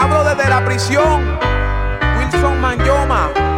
hablo desde la prisión. Wilson Manyoma.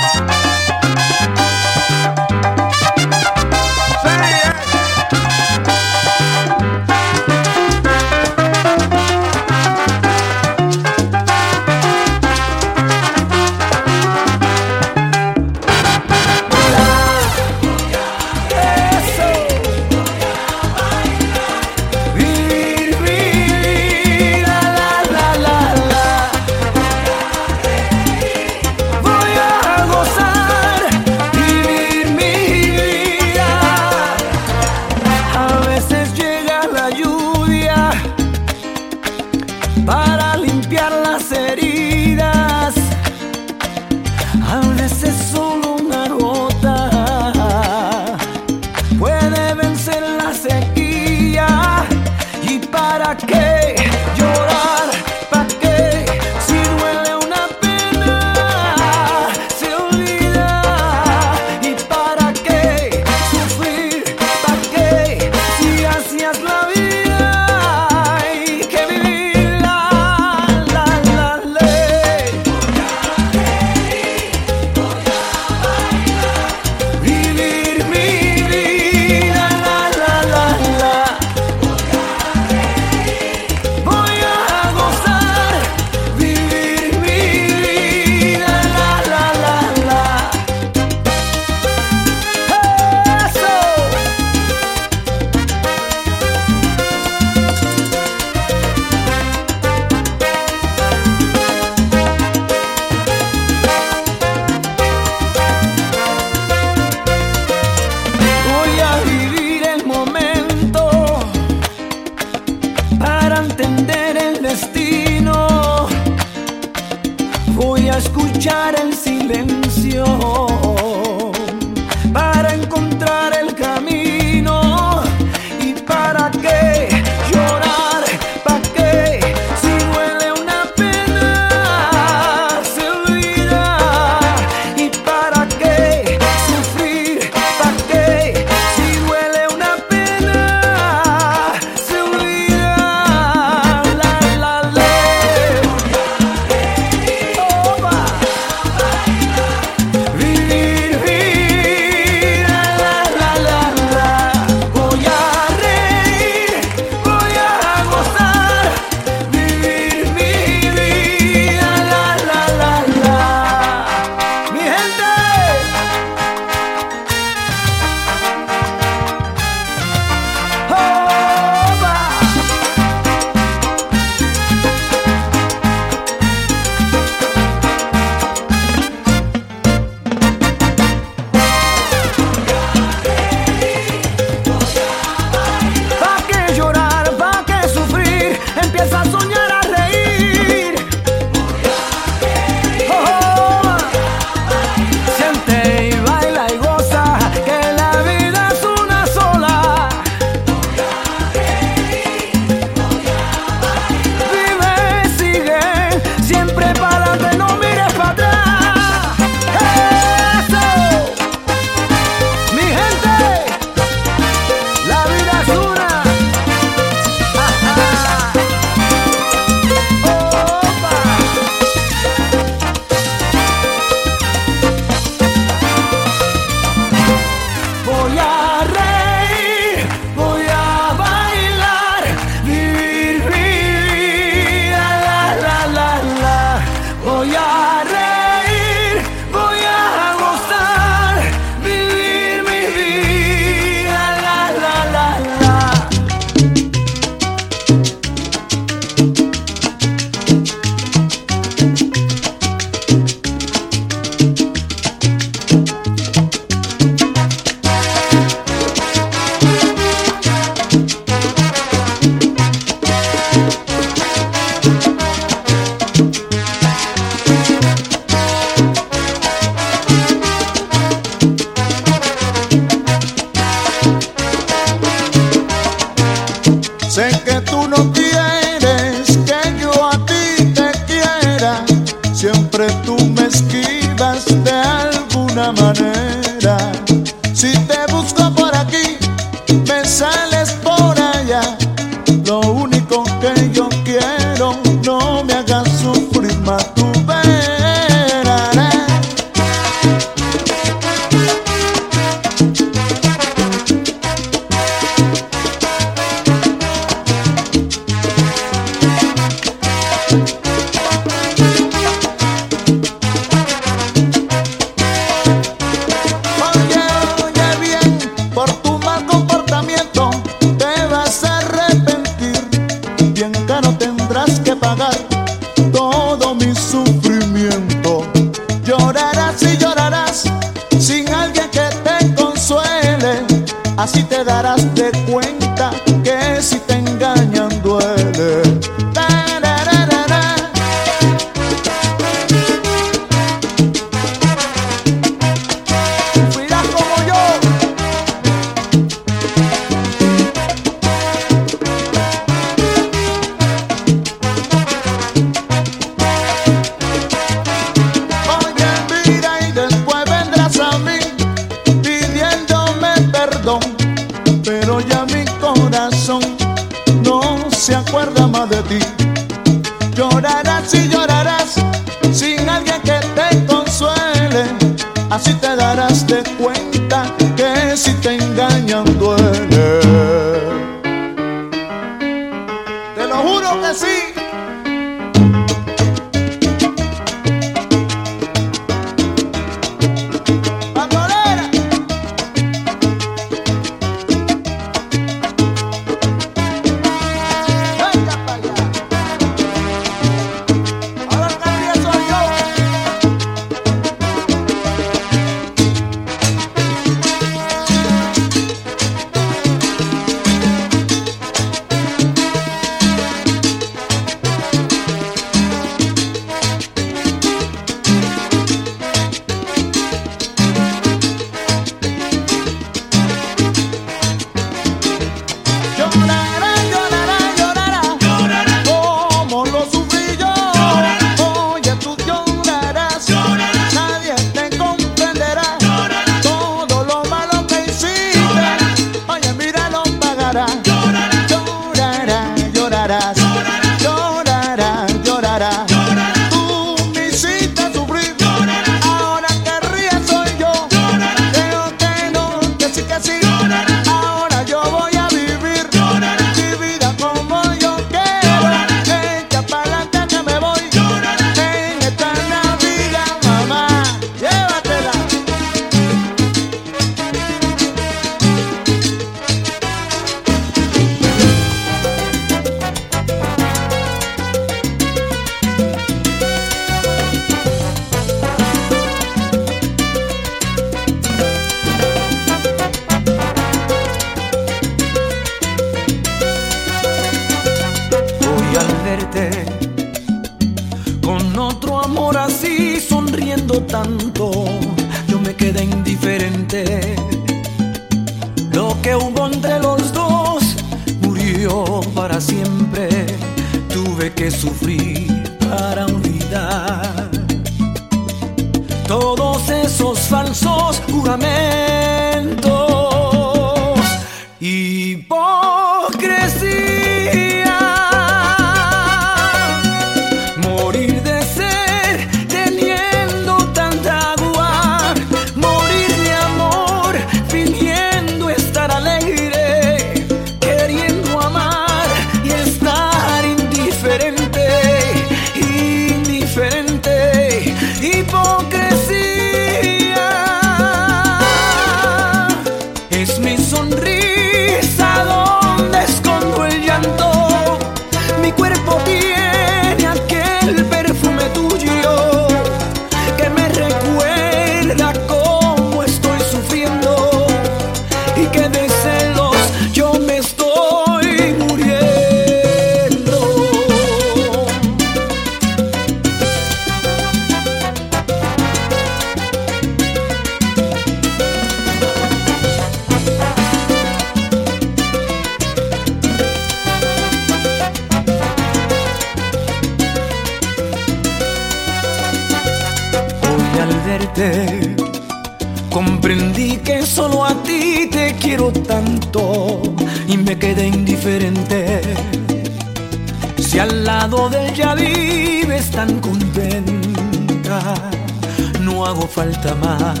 Falta más.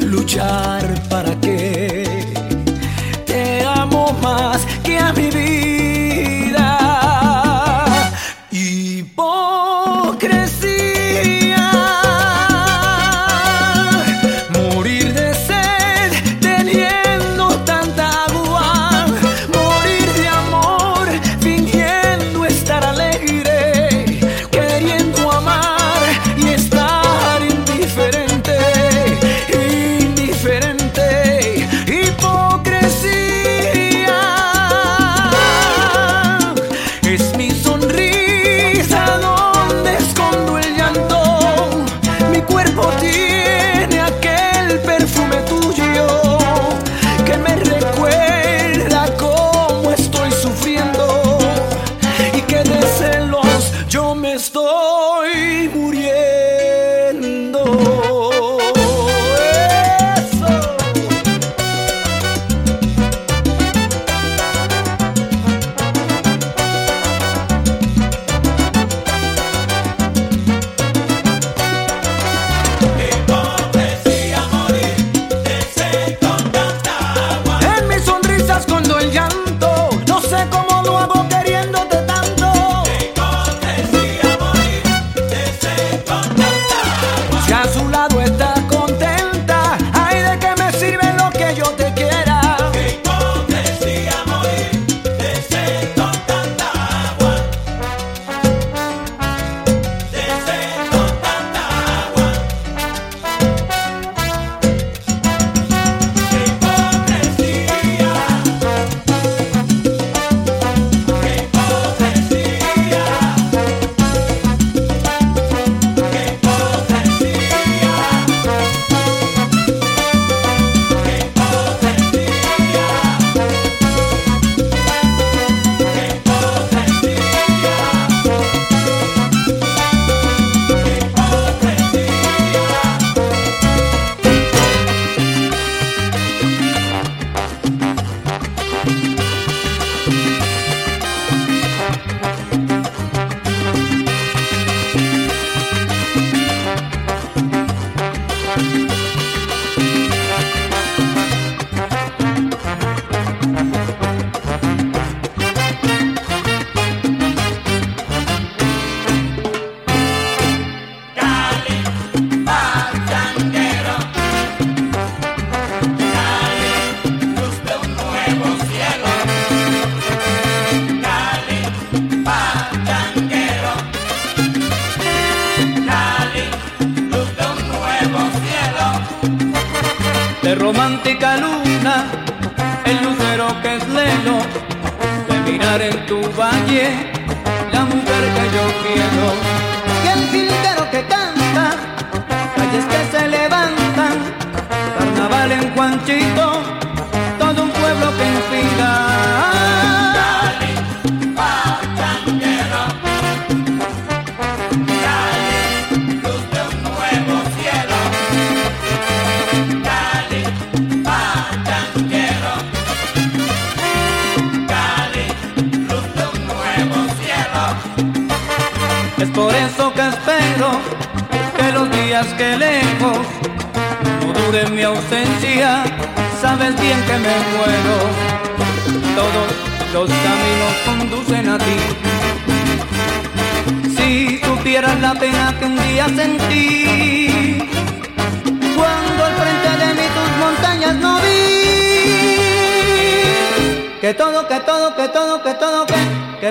Luchar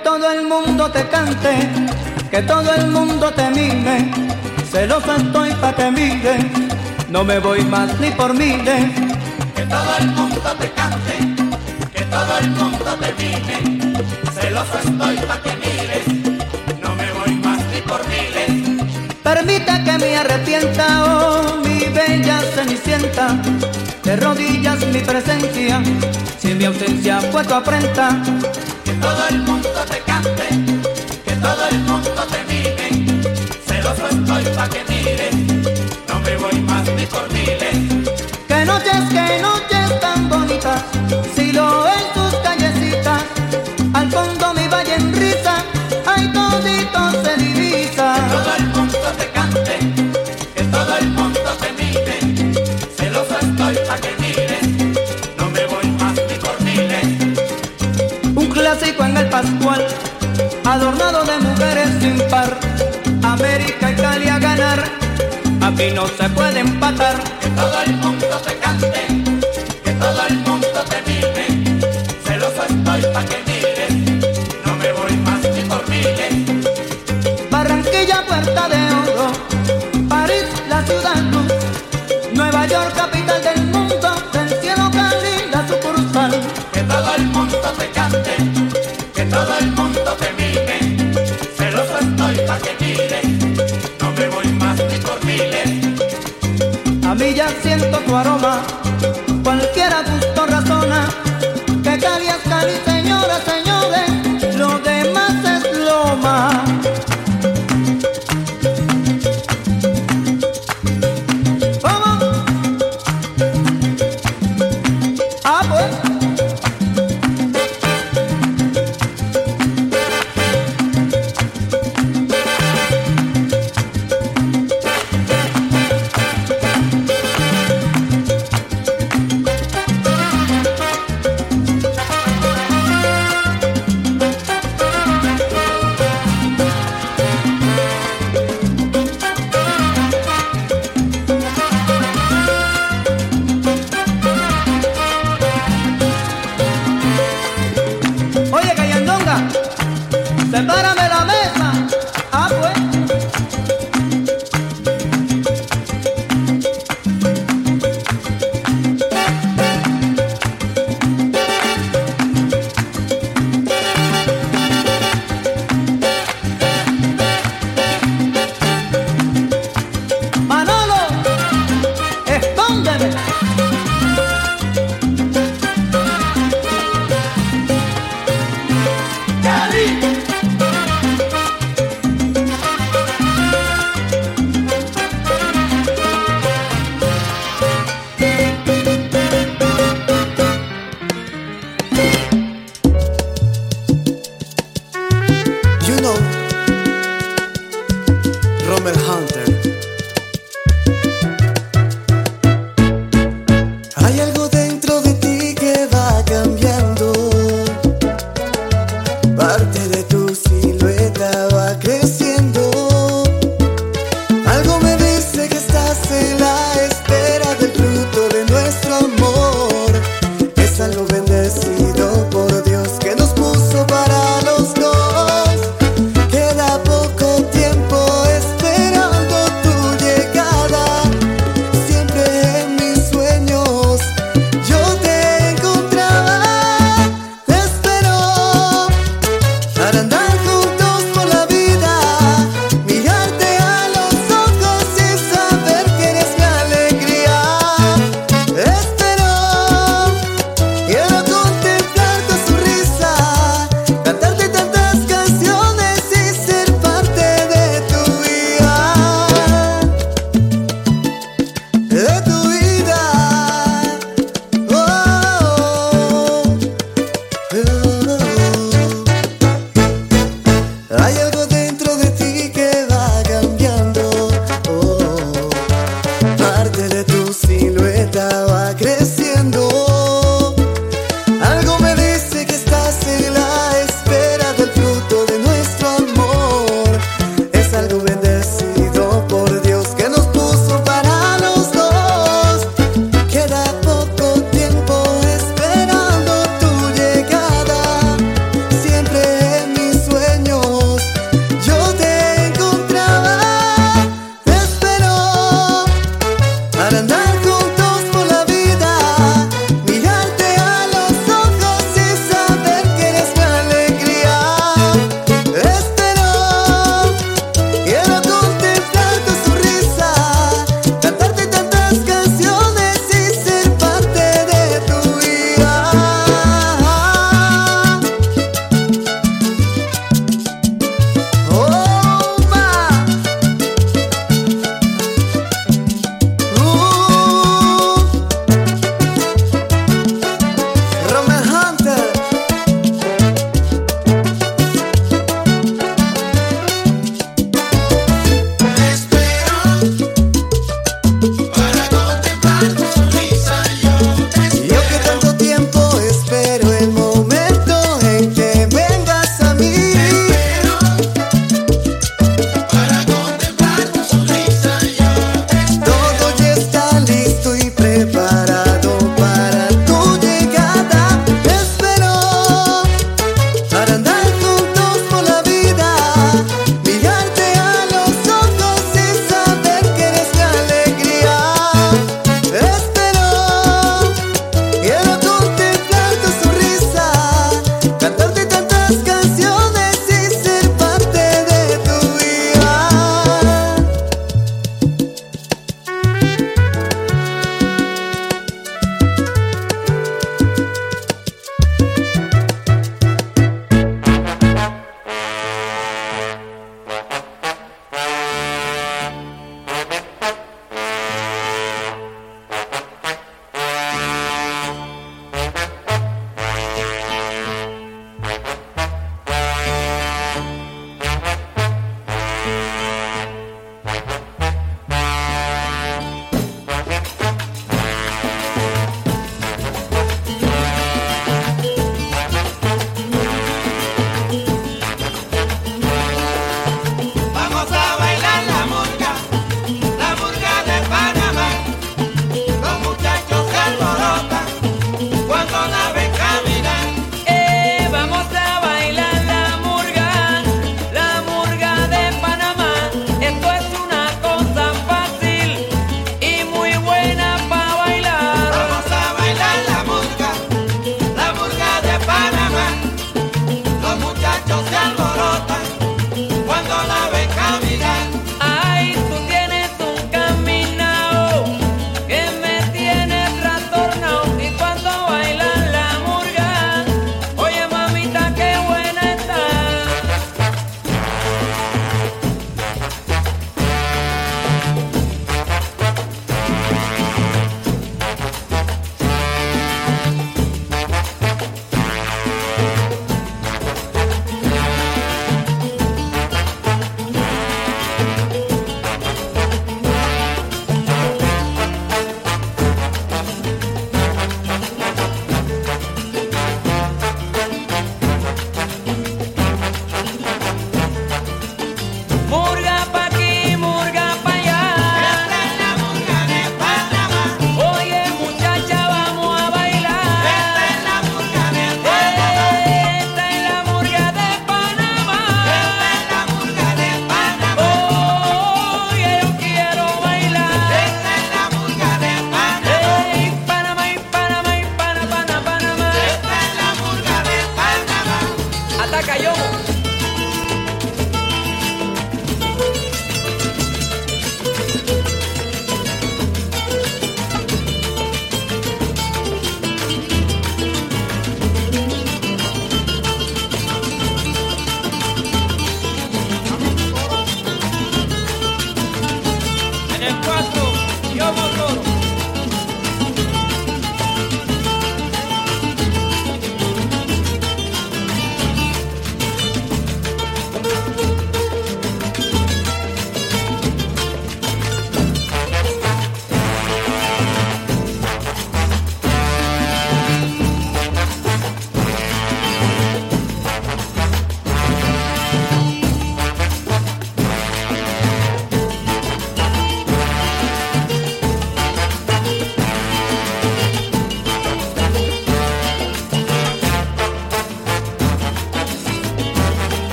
Que todo el mundo te cante, que todo el mundo te mime. Celoso estoy pa' que miren, no me voy más ni por miles. Que todo el mundo te cante, que todo el mundo te mime. Celoso estoy pa' que mires, no me voy más ni por miles. Permita que me arrepienta, oh mi bella cenicienta. De rodillas mi presencia, si mi ausencia fue tu afrenta que todo el mundo te cante, que todo el mundo te mime, celoso estoy pa' que mire. y no se puede empatar. Que todo el mundo se cante. siento tu aroma.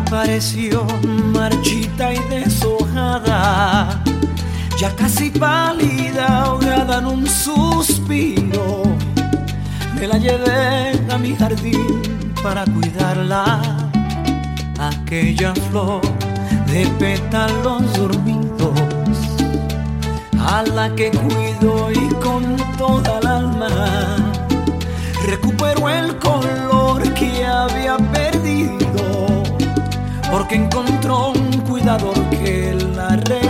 apareció marchita y deshojada, ya casi pálida, ahogada en un suspiro. Me la llevé a mi jardín para cuidarla, aquella flor de pétalos dormidos, a la que cuido y con toda el alma. Recupero el color que había perdido porque encontró un cuidador que la arregló.